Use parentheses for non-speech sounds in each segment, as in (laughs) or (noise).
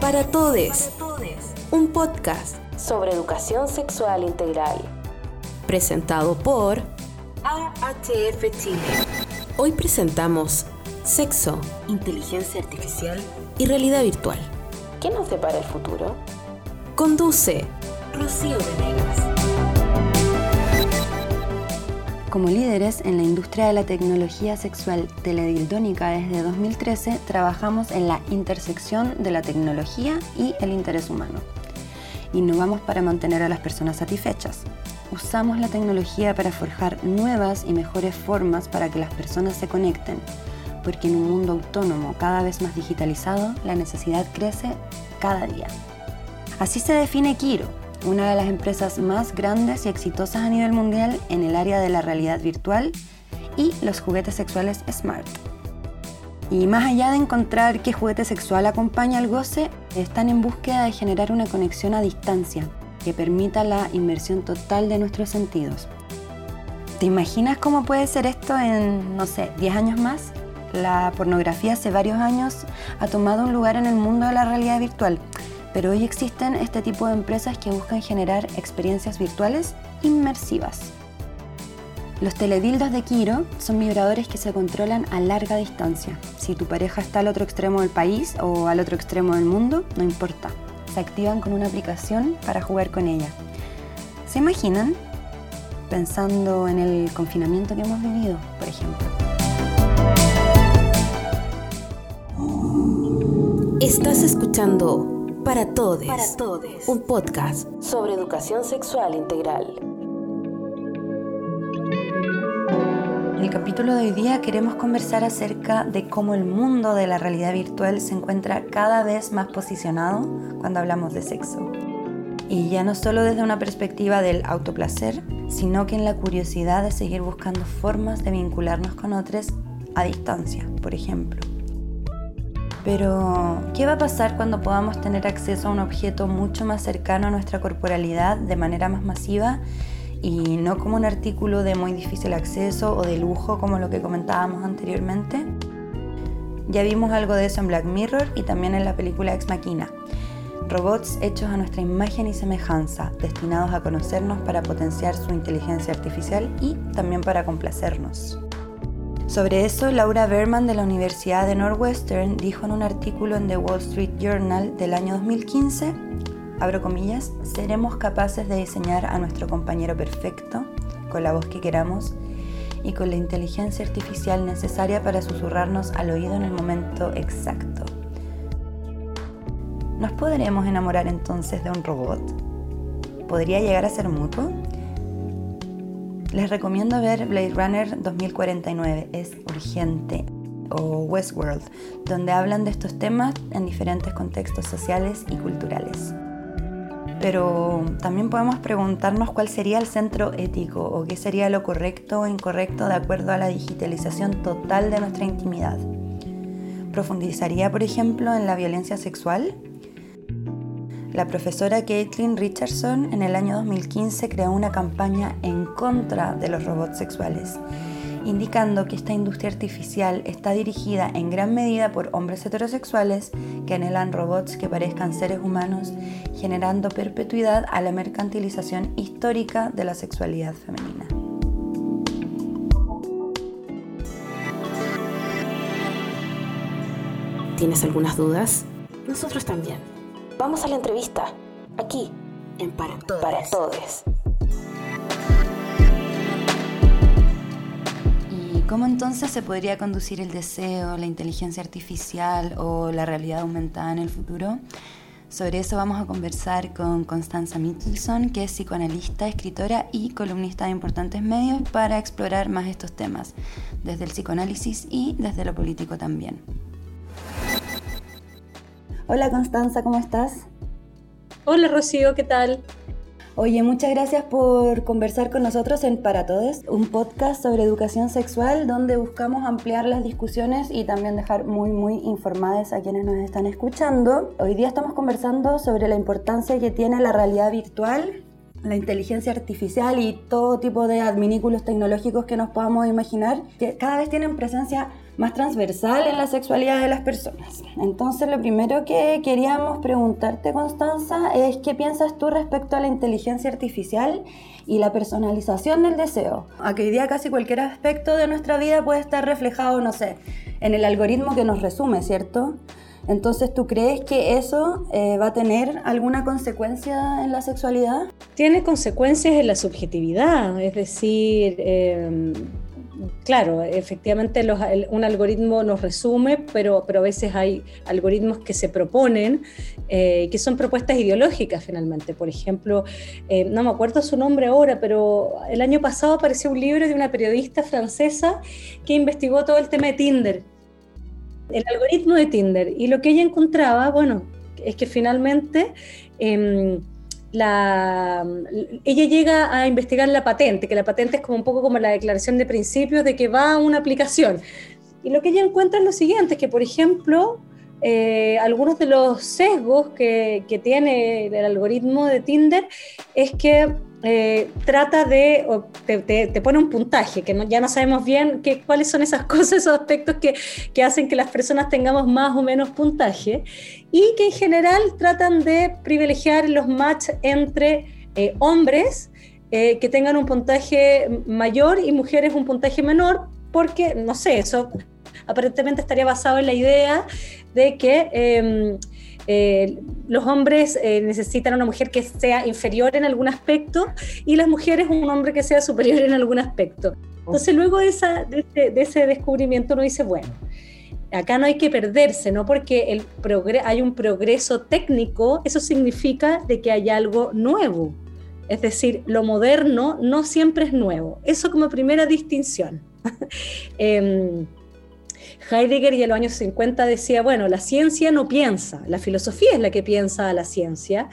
Para Todes, un podcast sobre educación sexual integral, presentado por AHF Chile. Hoy presentamos sexo, inteligencia artificial y realidad virtual. ¿Qué nos depara el futuro? Conduce Rocío Venegas. Como líderes en la industria de la tecnología sexual teledildónica desde 2013, trabajamos en la intersección de la tecnología y el interés humano. Innovamos para mantener a las personas satisfechas. Usamos la tecnología para forjar nuevas y mejores formas para que las personas se conecten, porque en un mundo autónomo cada vez más digitalizado, la necesidad crece cada día. Así se define Kiro, una de las empresas más grandes y exitosas a nivel mundial en el área de la realidad virtual y los juguetes sexuales smart. Y más allá de encontrar qué juguete sexual acompaña al goce, están en búsqueda de generar una conexión a distancia que permita la inmersión total de nuestros sentidos. ¿Te imaginas cómo puede ser esto en, no sé, 10 años más? La pornografía hace varios años ha tomado un lugar en el mundo de la realidad virtual pero hoy existen este tipo de empresas que buscan generar experiencias virtuales inmersivas. Los teledildos de Kiro son vibradores que se controlan a larga distancia. Si tu pareja está al otro extremo del país o al otro extremo del mundo, no importa. Se activan con una aplicación para jugar con ella. ¿Se imaginan? Pensando en el confinamiento que hemos vivido, por ejemplo. Estás escuchando para todos. Un podcast sobre educación sexual integral. En el capítulo de hoy día queremos conversar acerca de cómo el mundo de la realidad virtual se encuentra cada vez más posicionado cuando hablamos de sexo. Y ya no solo desde una perspectiva del autoplacer, sino que en la curiosidad de seguir buscando formas de vincularnos con otros a distancia, por ejemplo. Pero, ¿qué va a pasar cuando podamos tener acceso a un objeto mucho más cercano a nuestra corporalidad de manera más masiva y no como un artículo de muy difícil acceso o de lujo como lo que comentábamos anteriormente? Ya vimos algo de eso en Black Mirror y también en la película Ex Machina. Robots hechos a nuestra imagen y semejanza, destinados a conocernos para potenciar su inteligencia artificial y también para complacernos. Sobre eso, Laura Berman de la Universidad de Northwestern dijo en un artículo en The Wall Street Journal del año 2015, abro comillas, seremos capaces de diseñar a nuestro compañero perfecto, con la voz que queramos y con la inteligencia artificial necesaria para susurrarnos al oído en el momento exacto. ¿Nos podremos enamorar entonces de un robot? ¿Podría llegar a ser mutuo? Les recomiendo ver Blade Runner 2049, es urgente, o Westworld, donde hablan de estos temas en diferentes contextos sociales y culturales. Pero también podemos preguntarnos cuál sería el centro ético o qué sería lo correcto o incorrecto de acuerdo a la digitalización total de nuestra intimidad. ¿Profundizaría, por ejemplo, en la violencia sexual? La profesora Caitlin Richardson en el año 2015 creó una campaña en contra de los robots sexuales, indicando que esta industria artificial está dirigida en gran medida por hombres heterosexuales que anhelan robots que parezcan seres humanos, generando perpetuidad a la mercantilización histórica de la sexualidad femenina. ¿Tienes algunas dudas? Nosotros también. Vamos a la entrevista, aquí, en Para Todos. Para Todes. ¿Y cómo entonces se podría conducir el deseo, la inteligencia artificial o la realidad aumentada en el futuro? Sobre eso vamos a conversar con Constanza Mitchelson, que es psicoanalista, escritora y columnista de importantes medios para explorar más estos temas, desde el psicoanálisis y desde lo político también. Hola Constanza, ¿cómo estás? Hola Rocío, ¿qué tal? Oye, muchas gracias por conversar con nosotros en Para Todos, un podcast sobre educación sexual donde buscamos ampliar las discusiones y también dejar muy, muy informadas a quienes nos están escuchando. Hoy día estamos conversando sobre la importancia que tiene la realidad virtual la inteligencia artificial y todo tipo de adminículos tecnológicos que nos podamos imaginar, que cada vez tienen presencia más transversal en la sexualidad de las personas. Entonces, lo primero que queríamos preguntarte, Constanza, es qué piensas tú respecto a la inteligencia artificial y la personalización del deseo. A que hoy día casi cualquier aspecto de nuestra vida puede estar reflejado, no sé, en el algoritmo que nos resume, ¿cierto? Entonces, ¿tú crees que eso eh, va a tener alguna consecuencia en la sexualidad? Tiene consecuencias en la subjetividad, es decir, em, claro, efectivamente un algoritmo nos resume, pero, pero a veces hay algoritmos que se proponen, eh, que son propuestas ideológicas finalmente. Por ejemplo, eh, no me acuerdo su nombre ahora, pero el año pasado apareció un libro de una periodista francesa que investigó todo el tema de Tinder, el algoritmo de Tinder. Y lo que ella encontraba, bueno, es que finalmente... Em, la, ella llega a investigar la patente, que la patente es como un poco como la declaración de principios de que va a una aplicación. Y lo que ella encuentra es lo siguiente, que por ejemplo, eh, algunos de los sesgos que, tiene el algoritmo de Tinder es que eh, trata de, te, pone un puntaje, que ya no sabemos bien qué cuáles son esas (laughs) cosas, esos aspectos que, que, hacen que las personas tengamos más o menos puntaje, y que en general tratan de privilegiar los match entre eh, hombres eh, que tengan un puntaje mayor y mujeres un puntaje menor, porque, no sé, eso aparentemente estaría basado en la idea de que em, eh, los hombres eh, necesitan una mujer que sea inferior en algún aspecto y las mujeres un hombre que sea superior en algún aspecto. Entonces luego de, ese, descubrimiento uno dice, bueno, acá no hay que perderse, ¿no? Porque el hay un progreso técnico, eso significa de que hay algo nuevo. Es decir, lo moderno no siempre es nuevo. Eso como primera distinción. (laughs) Em, Heidegger ya en los años 50 decía, bueno, la ciencia no piensa, la filosofía es la que piensa a la ciencia.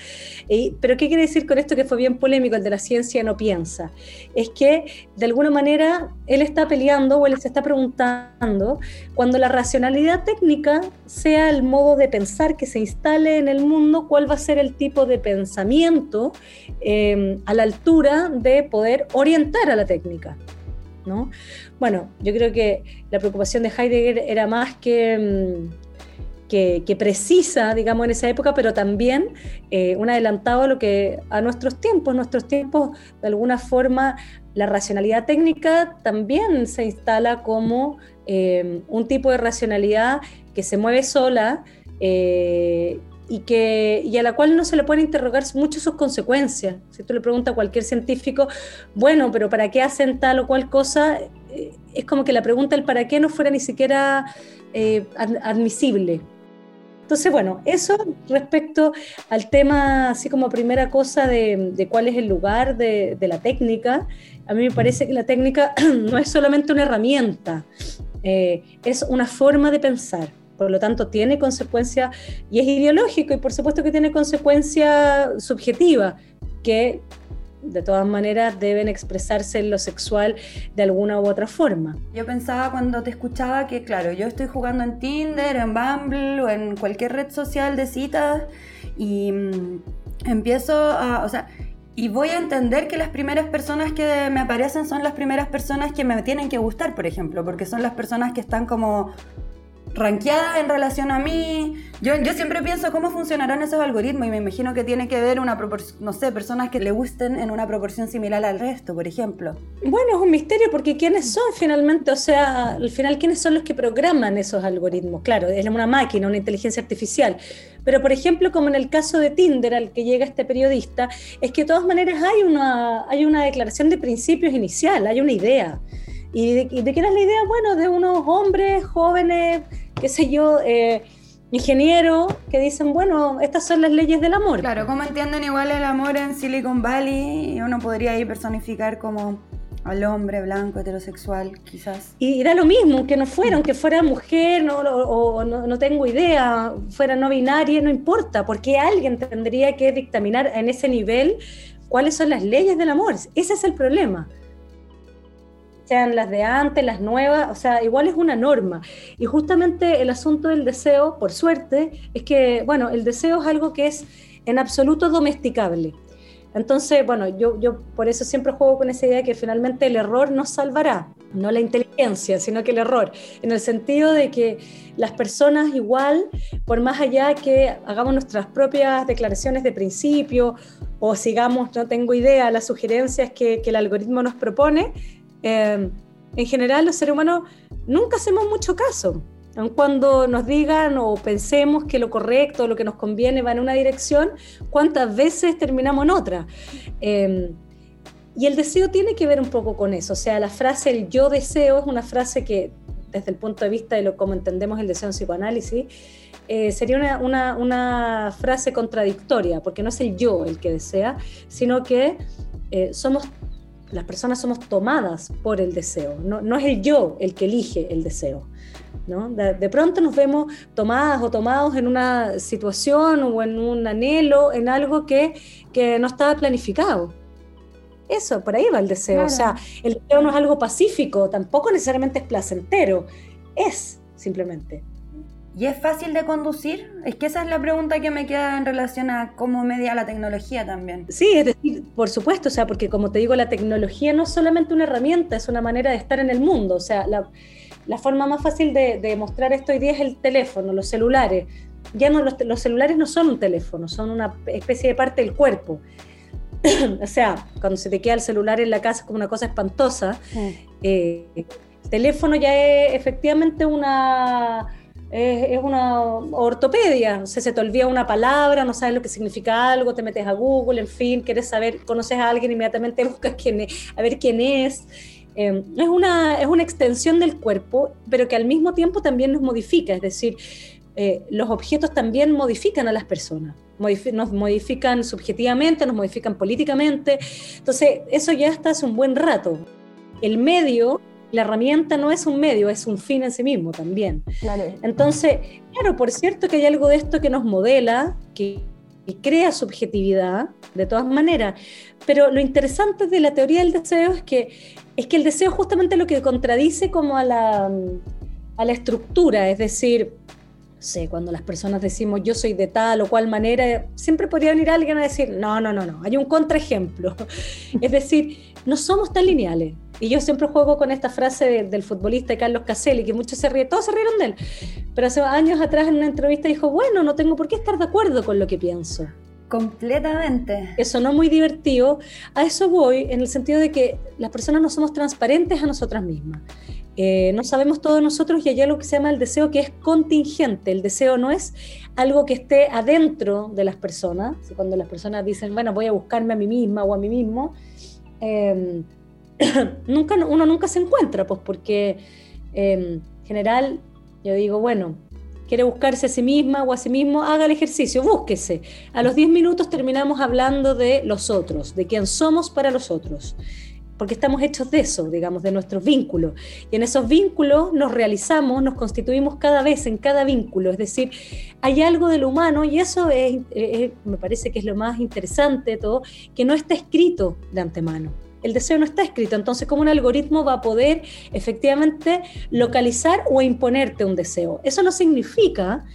pero ¿qué quiere decir con esto que fue bien polémico, el de la ciencia no piensa? Es que de alguna manera él está peleando o él se está preguntando cuando la racionalidad técnica sea el modo de pensar que se instale en el mundo, cuál va a ser el tipo de pensamiento eh, a la altura de poder orientar a la técnica. ¿No? Bueno, yo creo que la preocupación de Heidegger era más que, mm, que, precisa, digamos, en esa época, pero también eh, un adelantado a, lo que, a nuestros tiempos. Nuestros tiempos, de alguna forma, la racionalidad técnica también se instala como eh, un tipo de racionalidad que se mueve sola eh, y, que, y a la cual no se le puede interrogar mucho sus consecuencias. Si tú le preguntas a cualquier científico, bueno, pero ¿para qué hacen tal o cual cosa? Eh, es como que la pregunta del para qué no fuera ni siquiera eh, admisible. Entonces, bueno, eso respecto al tema, así como primera cosa de, cuál es el lugar de, la técnica, a mí me parece que la técnica (clears throat) no es solamente una herramienta, eh, es una forma de pensar por lo tanto tiene consecuencia y es ideológico y por supuesto que tiene consecuencia subjetiva, que de todas maneras deben expresarse en lo sexual de alguna u otra forma. Yo pensaba cuando te escuchaba que, claro, yo estoy jugando en Tinder, en Bumble o en cualquier red social de citas y mm, empiezo a, o sea, y voy a entender que las primeras personas que me aparecen son las primeras personas que me tienen que gustar, por ejemplo, porque son las personas que están como ranqueada en relación a mí. Yo, yo siempre pienso cómo funcionarán esos algoritmos y me imagino que tiene que ver una no sé, personas que le gusten en una proporción similar al resto, por ejemplo. Bueno, es un misterio porque quiénes son finalmente, o sea, al final quiénes son los que programan esos algoritmos. Claro, es una máquina, una inteligencia artificial. Pero, por ejemplo, como en el caso de Tinder al que llega este periodista, es que de todas maneras hay una, hay una declaración de principios inicial, hay una idea. ¿Y de, de qué era la idea? Bueno, de unos hombres jóvenes qué sé yo, eh, ingeniero que dicen, bueno, estas son las leyes del amor. Claro, ¿cómo entienden igual el amor en Silicon Valley? Uno podría ahí personificar como al hombre blanco, heterosexual, quizás. Y era lo mismo, que no fuera, aunque fuera mujer no, o, no, no, tengo idea, fuera no binaria, no importa, porque alguien tendría que dictaminar en ese nivel cuáles son las leyes del amor. Ese es el problema sean las de antes, las nuevas, o sea, igual es una norma. Y justamente el asunto del deseo, por suerte, es que, bueno, el deseo es algo que es en absoluto domesticable. Entonces, bueno, yo, yo por eso siempre juego con esa idea que finalmente el error nos salvará, no la inteligencia, sino que el error, en el sentido de que las personas igual, por más allá que hagamos nuestras propias declaraciones de principio o sigamos, no tengo idea, las sugerencias que, que el algoritmo nos propone, eh, en general los seres humanos nunca hacemos mucho caso. Aun cuando nos digan o pensemos que lo correcto, lo que nos conviene va en una dirección, ¿cuántas veces terminamos en otra? Em, y el deseo tiene que ver un poco con eso. O sea, la frase el yo deseo es una frase que, desde el punto de vista de lo como entendemos el deseo en psicoanálisis, eh, sería una, una, frase contradictoria, porque no es el yo el que desea, sino que eh, somos las personas somos tomadas por el deseo, no, no, es el yo el que elige el deseo. ¿no? De, pronto nos vemos tomadas o tomados en una situación o en un anhelo, en algo que, que no estaba planificado. Eso, por ahí va el deseo. O sea, el deseo no es algo pacífico, tampoco necesariamente es placentero, es simplemente. ¿Y es fácil de conducir? Es que esa es la pregunta que me queda en relación a cómo media la tecnología también. Sí, es decir, por supuesto, o sea, porque como te digo, la tecnología no es solamente una herramienta, es una manera de estar en el mundo. O sea, la, la forma más fácil de, de, mostrar esto hoy día es el teléfono, los celulares. Ya no, los, los celulares no son un teléfono, son una especie de parte del cuerpo. (clears throat) o sea, cuando se te queda el celular en la casa es como una cosa espantosa. Eh, el teléfono ya es efectivamente una es, una ortopedia, o se te olvida una palabra, no sabes lo que significa algo, te metes a Google, en fin, quieres saber, conoces a alguien, inmediatamente (laughs) buscas quién a ver quién es. Em, es, una, es una extensión del cuerpo, pero que al mismo tiempo también nos modifica, es decir, eh, los objetos también modifican a las personas, nos modifican subjetivamente, nos modifican políticamente, entonces eso ya está hace un buen rato. El medio la herramienta no es un medio, es un fin en sí mismo también. Entonces, claro, por cierto que hay algo de esto que nos modela, que, crea subjetividad, de todas maneras, pero lo interesante de la teoría del deseo es que, es que el deseo justamente lo que contradice como a la, a la estructura, es decir, sé, cuando las personas decimos yo soy de tal o cual manera, siempre podría venir alguien a decir, no, no, no, no, hay un contraejemplo. (laughs) es decir, no somos tan lineales. Y yo siempre juego con esta frase del futbolista Carlos Caselli, que muchos se ríen, todos se rieron de él. Pero hace años atrás en una entrevista dijo, bueno, no tengo por qué estar de acuerdo con lo que pienso. Completamente. Eso no muy divertido. A eso voy en el sentido de que las personas no somos transparentes a nosotras mismas. Eh, no sabemos todo nosotros y hay algo que se llama el deseo que es contingente. El deseo no es algo que esté adentro de las personas. Cuando las personas dicen, bueno, voy a buscarme a mí misma o a mí mismo, eh, (coughs) nunca, uno nunca se encuentra, pues porque em, en general yo digo, bueno, quiere buscarse a sí misma o a sí mismo, haga el ejercicio, búsquese. A los 10 minutos terminamos hablando de los otros, de quién somos para los otros, porque estamos hechos de eso, digamos, de nuestros vínculos. Y en esos vínculos nos realizamos, nos constituimos cada vez en cada vínculo, es decir, hay algo de lo humano y eso me parece que es lo más interesante todo, que no está escrito de antemano el deseo no está escrito. Entonces, ¿cómo un algoritmo va a poder efectivamente localizar o imponerte un deseo? Eso no significa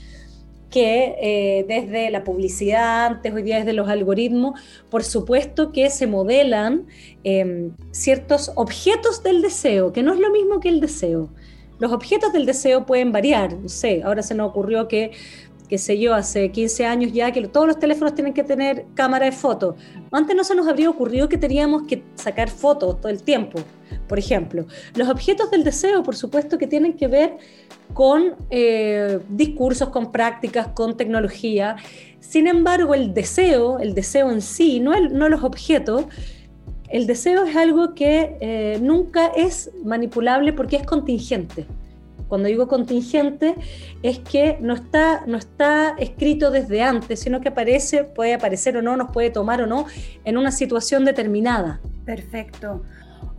que eh, desde la publicidad, antes hoy día desde los algoritmos, por supuesto que se modelan em, ciertos objetos del deseo, que no es lo mismo que el deseo. Los objetos del deseo pueden variar, no sé, ahora se nos ocurrió que qué sé yo, hace 15 años ya, que todos los teléfonos tienen que tener cámara de foto. Antes no se nos habría ocurrido que teníamos que sacar fotos todo el tiempo, por ejemplo. Los objetos del deseo, por supuesto, que tienen que ver con eh, discursos, con prácticas, con tecnología. Sin embargo, el deseo, el deseo en sí, no, el, no los objetos, el deseo es algo que eh, nunca es manipulable porque es contingente. Cuando digo contingente, es que no está, no está escrito desde antes, sino que aparece, puede aparecer o no, nos puede tomar o no en una situación determinada. Perfecto.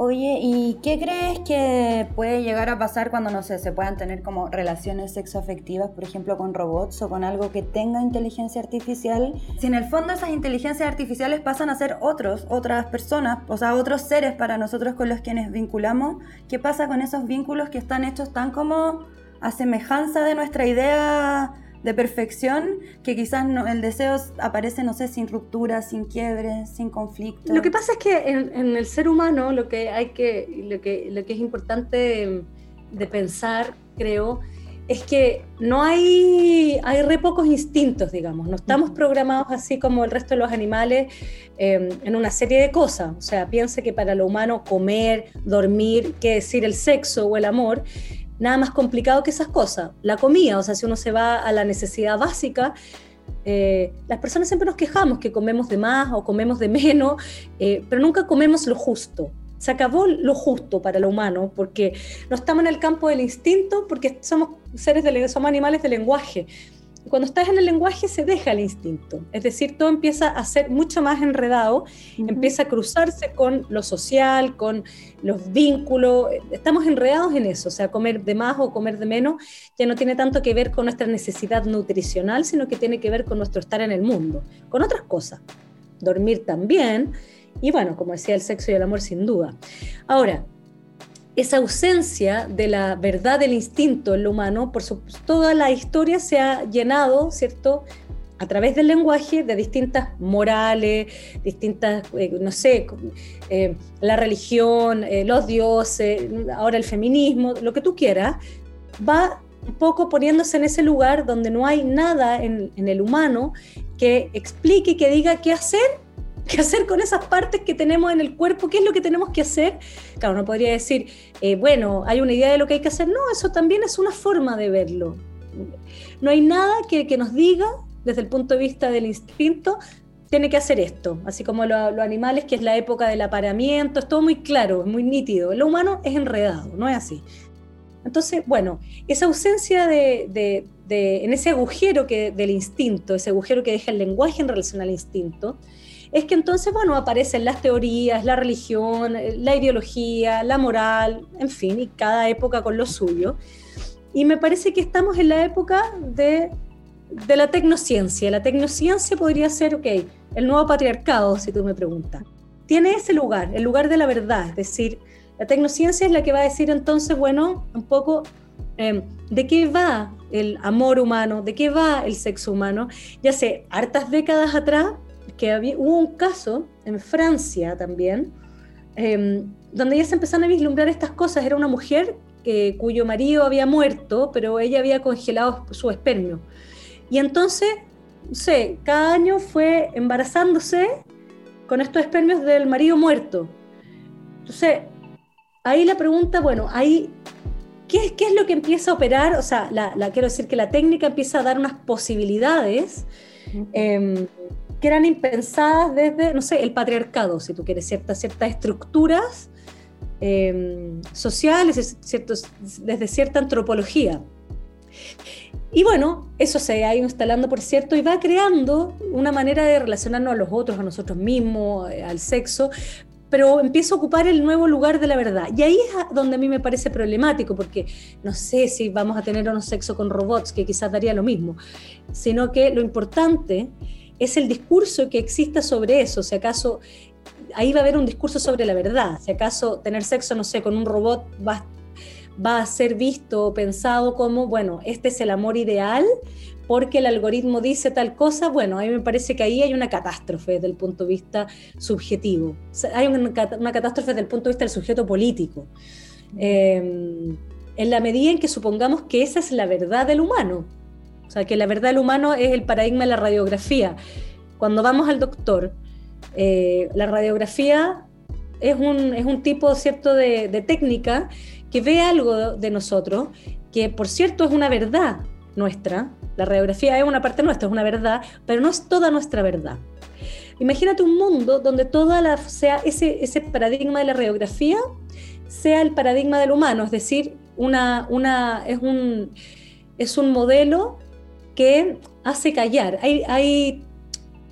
Oye, ¿y qué crees que puede llegar a pasar cuando, no sé, se puedan tener como relaciones sexoafectivas, por ejemplo, con robots o con algo que tenga inteligencia artificial? Si en el fondo esas inteligencias artificiales pasan a ser otros, otras personas, o sea, otros seres para nosotros con los quienes vinculamos, ¿qué pasa con esos vínculos que están hechos tan como a semejanza de nuestra idea de perfección que quizás no, el deseo aparece, no sé, sin ruptura, sin quiebre, sin conflicto. Lo que pasa es que en, el ser humano lo que hay que, lo que, lo que es importante de pensar, creo, es que no hay, hay re pocos instintos, digamos, no estamos programados así como el resto de los animales em, en una serie de cosas. O sea, piense que para lo humano comer, dormir, qué decir el sexo o el amor, nada más complicado que esas cosas. La comida, o sea, si uno se va a la necesidad básica, eh, las personas siempre nos quejamos que comemos de más o comemos de menos, eh, pero nunca comemos lo justo se acabó lo justo para lo humano, porque no estamos en el campo del instinto, porque somos seres de, somos animales de lenguaje. Cuando estás en el lenguaje se deja el instinto, es decir, todo empieza a ser mucho más enredado, empieza a cruzarse con lo social, con los vínculos, estamos enredados en eso, o sea, comer de más o comer de menos ya no tiene tanto que ver con nuestra necesidad nutricional, sino que tiene que ver con nuestro estar en el mundo, con otras cosas. Dormir también, y bueno, como decía, el sexo y el amor sin duda. Ahora, esa ausencia de la verdad del instinto en lo humano, por supuesto, toda la historia se ha llenado, ¿cierto? a través del lenguaje de distintas morales, distintas, eh, no sé, eh, la religión, eh, los dioses, ahora el feminismo, lo que tú quieras, va un poco poniéndose en ese lugar donde no hay nada en, el humano que explique, que diga qué hacer qué hacer con esas partes que tenemos en el cuerpo, qué es lo que tenemos que hacer. Claro, no podría decir, eh, bueno, hay una idea de lo que hay que hacer. No, eso también es una forma de verlo. No hay nada que, nos diga, desde el punto de vista del instinto, tiene que hacer esto, así como los animales, que es la época del apareamiento, es todo muy claro, es muy nítido. Lo humano es enredado, no es así. Entonces, bueno, esa ausencia de, en ese agujero que, del instinto, ese agujero que deja el lenguaje en relación al instinto, es que entonces, bueno, aparecen las teorías, la religión, la ideología, la moral, en fin, y cada época con lo suyo. Y me parece que estamos en la época de, de la tecnociencia. La tecnociencia podría ser, ok, el nuevo patriarcado, si tú me preguntas. Tiene ese lugar, el lugar de la verdad, es decir, la tecnociencia es la que va a decir entonces, bueno, un poco em, de qué va el amor humano, de qué va el sexo humano. Ya sé, hartas décadas atrás que había, hubo un caso en Francia también, em, donde ya se empezaron a vislumbrar estas cosas. Era una mujer que, cuyo marido había muerto, pero ella había congelado su espermio. Y entonces, no sé, cada año fue embarazándose con estos espermios del marido muerto. Entonces, ahí la pregunta, bueno, ahí, ¿qué, qué es lo que empieza a operar? O sea, la, quiero decir que la técnica empieza a dar unas posibilidades que eran impensadas desde, no sé, el patriarcado, si tú quieres, ciertas, ciertas estructuras em, sociales, ciertos, desde cierta antropología. Y bueno, eso se ha ido instalando, por cierto, y va creando una manera de relacionarnos a los otros, a nosotros mismos, eh, al sexo, pero empieza a ocupar el nuevo lugar de la verdad. Y ahí es donde a mí me parece problemático, porque no sé si vamos a tener un sexo con robots, que quizás daría lo mismo, sino que lo importante es el discurso que exista sobre eso, si acaso ahí va a haber un discurso sobre la verdad, si acaso tener sexo, no sé, con un robot va, va a ser visto o pensado como, bueno, este es el amor ideal, porque el algoritmo dice tal cosa, bueno, a mí me parece que ahí hay una catástrofe desde el punto de vista subjetivo. Hay una, catástrofe desde el punto de vista del sujeto político. Em, en la medida en que supongamos que esa es la verdad del humano, o sea, que la verdad del humano es el paradigma de la radiografía. Cuando vamos al doctor, eh, la radiografía es un, es un tipo cierto de, técnica que ve algo de nosotros, que por cierto es una verdad nuestra. La radiografía es una parte nuestra, es una verdad, pero no es toda nuestra verdad. Imagínate un mundo donde toda la, sea ese, ese paradigma de la radiografía sea el paradigma del humano, es decir, una, una, es, un, es un modelo que hace callar. Hay,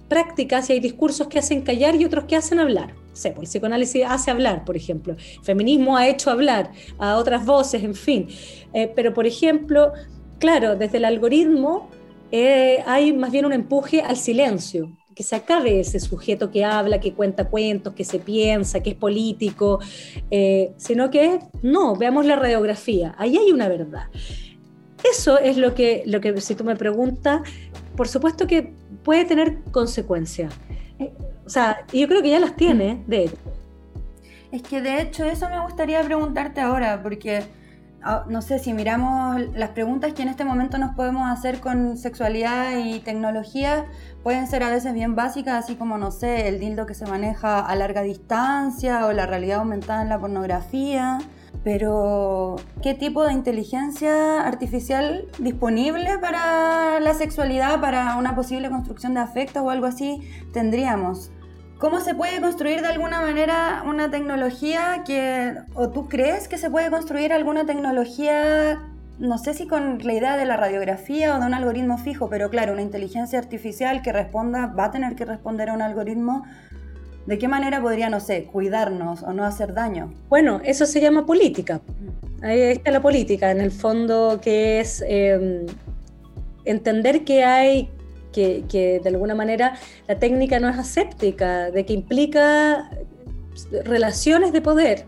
prácticas y hay discursos que hacen callar y otros que hacen hablar. pues el psicoanálisis hace hablar, por ejemplo. El feminismo ha hecho hablar a otras voces, en fin. Eh, pero, por ejemplo, claro, desde el algoritmo eh, hay más bien un empuje al silencio, que se acabe ese sujeto que habla, que cuenta cuentos, que se piensa, que es político, eh, sino que no, veamos la radiografía, ahí hay una verdad. Eso es lo que, lo que, si tú me preguntas, por supuesto que puede tener consecuencias. O sea, yo creo que ya las tiene, de hecho. Es que de hecho eso me gustaría preguntarte ahora, porque ah, no sé si miramos las preguntas que en este momento nos podemos hacer con sexualidad y tecnología, pueden ser a veces bien básicas, así como, no sé, el dildo que se maneja a larga distancia o la realidad aumentada en la pornografía. Pero, ¿qué tipo de inteligencia artificial disponible para la sexualidad, para una posible construcción de afecto o algo así tendríamos? ¿Cómo se puede construir de alguna manera una tecnología que, o tú crees que se puede construir alguna tecnología, no sé si con la idea de la radiografía o de un algoritmo fijo, pero claro, una inteligencia artificial que responda, va a tener que responder a un algoritmo. ¿De qué manera podría, no sé, cuidarnos o no hacer daño? Bueno, eso se llama política. Ahí está la política, en el fondo, que es em, entender que hay que, de alguna manera la técnica no es aséptica, de que implica relaciones de poder,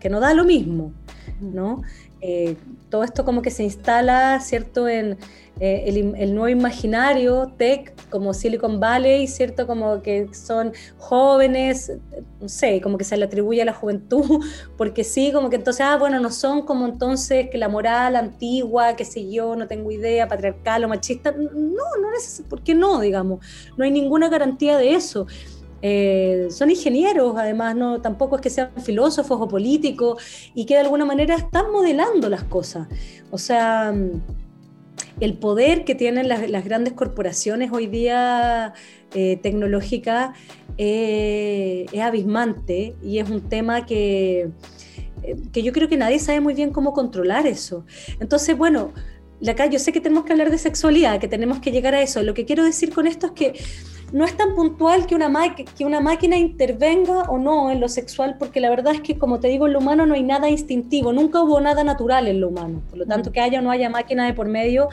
que no da lo mismo, ¿no? Eh, todo esto como que se instala, ¿cierto?, en, eh, el, nuevo imaginario tech como Silicon Valley, ¿cierto? Como que son jóvenes, no sé, como que se le atribuye a la juventud, (laughs) porque sí, como que entonces, ah, bueno, no son como entonces que la moral antigua, que sé yo, no tengo idea, patriarcal o machista. No, no es, ¿por qué no, digamos? No hay ninguna garantía de eso. Eh, son ingenieros, además, no, tampoco es que sean filósofos o políticos, y que de alguna manera están modelando las cosas. O sea, el poder que tienen las, grandes corporaciones hoy día eh, tecnológicas eh, es abismante y es un tema que, eh, que yo creo que nadie sabe muy bien cómo controlar eso. Entonces, bueno, acá yo sé que tenemos que hablar de sexualidad, que tenemos que llegar a eso. Lo que quiero decir con esto es que no es tan puntual que una, que una máquina intervenga o no en lo sexual, porque la verdad es que, como te digo, en lo humano no hay nada instintivo, nunca hubo nada natural en lo humano. Por lo tanto, mm. que haya o no haya máquina de por medio,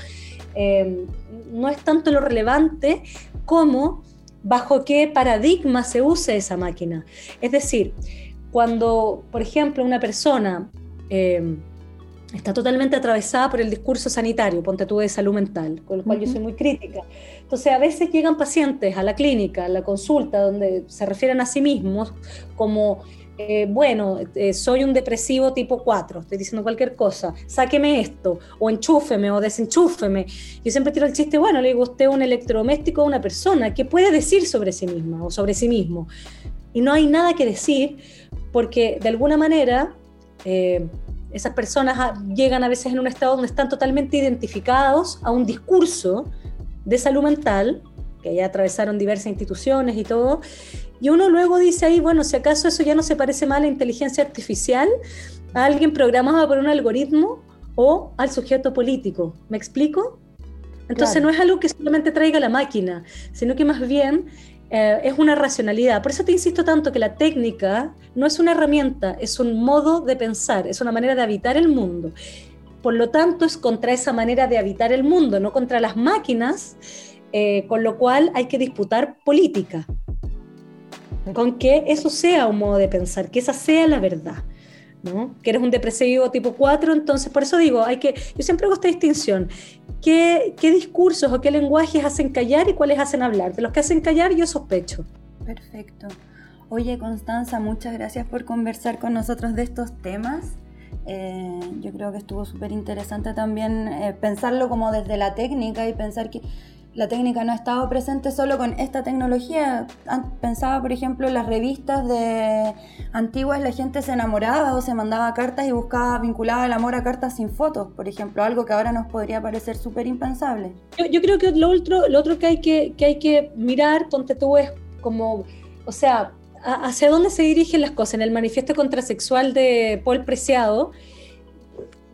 eh, no es tanto lo relevante como bajo qué paradigma se use esa máquina. Es decir, cuando, por ejemplo, una persona... Eh, está totalmente atravesada por el discurso sanitario, ponte tú de salud mental, con lo cual yo soy muy crítica. Entonces, a veces llegan pacientes a la clínica, a la consulta, donde se refieren a sí mismos como, eh, bueno, eh, soy un depresivo tipo 4, estoy diciendo cualquier cosa, sáqueme esto, o enchúfeme, o desenchúfeme. Yo siempre tiro el chiste, bueno, le digo, usted un electrodoméstico a una persona, ¿qué puede decir sobre sí misma o sobre sí mismo? Y no hay nada que decir, porque de alguna manera... Eh, esas personas llegan a veces en un estado donde están totalmente identificados a un discurso de salud mental, que ya atravesaron diversas instituciones y todo, y uno luego dice ahí, bueno, si acaso eso ya no se parece más a la inteligencia artificial, a alguien programado por un algoritmo o al sujeto político. ¿Me explico? Entonces no es algo que solamente traiga la máquina, sino que más bien eh, es una racionalidad. Por eso te insisto tanto que la técnica no es una herramienta, es un modo de pensar, es una manera de habitar el mundo. Por lo tanto, es contra esa manera de habitar el mundo, no contra las máquinas, eh, con lo cual hay que disputar política, con que eso sea un modo de pensar, que esa sea la verdad. Que eres un depresivo tipo 4, entonces por eso digo, hay que, yo siempre hago esta distinción, ¿qué, qué discursos o qué lenguajes hacen callar y cuáles hacen hablar? De los que hacen callar yo sospecho. Perfecto. Oye, Constanza, muchas gracias por conversar con nosotros de estos temas. Eh, yo creo que estuvo súper interesante también eh, pensarlo como desde la técnica y pensar que la técnica no ha estado presente solo con esta tecnología. Pensaba, por ejemplo, en las revistas de antiguas, la gente se enamoraba o se mandaba cartas y buscaba, vinculaba el amor a cartas sin fotos, por ejemplo, algo que ahora nos podría parecer súper impensable. Yo, creo que lo otro, lo otro que, hay que, que hay que mirar, ponte tú, es como, o sea, hacia dónde se dirigen las cosas. En el manifiesto contrasexual de Paul Preciado,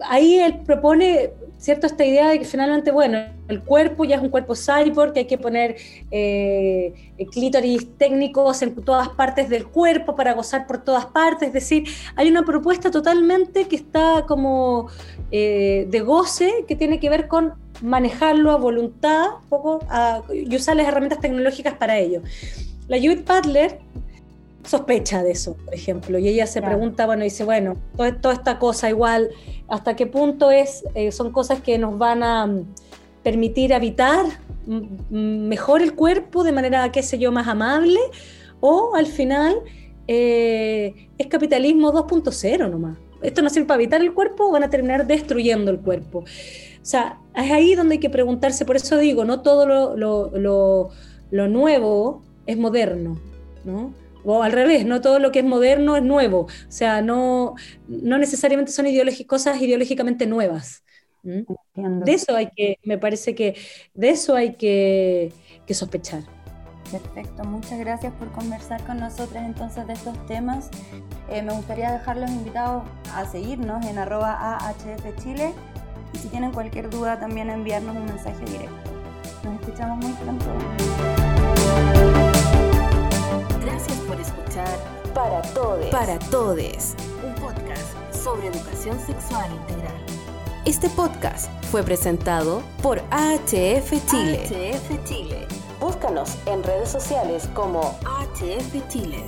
ahí él propone ¿cierto? Esta idea de que finalmente, bueno, el cuerpo ya es un cuerpo cyborg, que hay que poner eh, clítoris técnicos en todas partes del cuerpo para gozar por todas partes, es decir, hay una propuesta totalmente que está como eh, de goce, que tiene que ver con manejarlo a voluntad poco, y usar las herramientas tecnológicas para ello. La Judith Butler sospecha de eso, por ejemplo, y ella se pregunta, bueno, dice, bueno, toda, esta cosa igual, ¿hasta qué punto es, eh, son cosas que nos van a mm, permitir habitar mejor el cuerpo de manera, qué sé yo, más amable? O al final eh, es capitalismo 2.0 nomás. Esto no sirve para habitar el cuerpo, van a terminar destruyendo el cuerpo. O sea, es ahí donde hay que preguntarse, por eso digo, no todo lo, lo, lo nuevo es moderno, ¿no? O al revés, no todo lo que es moderno es nuevo, o sea, no, no necesariamente son cosas ideológicamente nuevas. De eso hay que, me parece que de eso hay que, sospechar. Perfecto, muchas gracias por conversar con nosotros entonces de estos temas. Eh, me gustaría dejarlos invitados a seguirnos en arroba Chile y si tienen cualquier duda también enviarnos un mensaje directo. Nos escuchamos muy pronto. Por escuchar Para Todes. Para Todes, un podcast sobre educación sexual integral. Este podcast fue presentado por AHF Chile. AHF Chile. Búscanos en redes sociales como AHF Chile.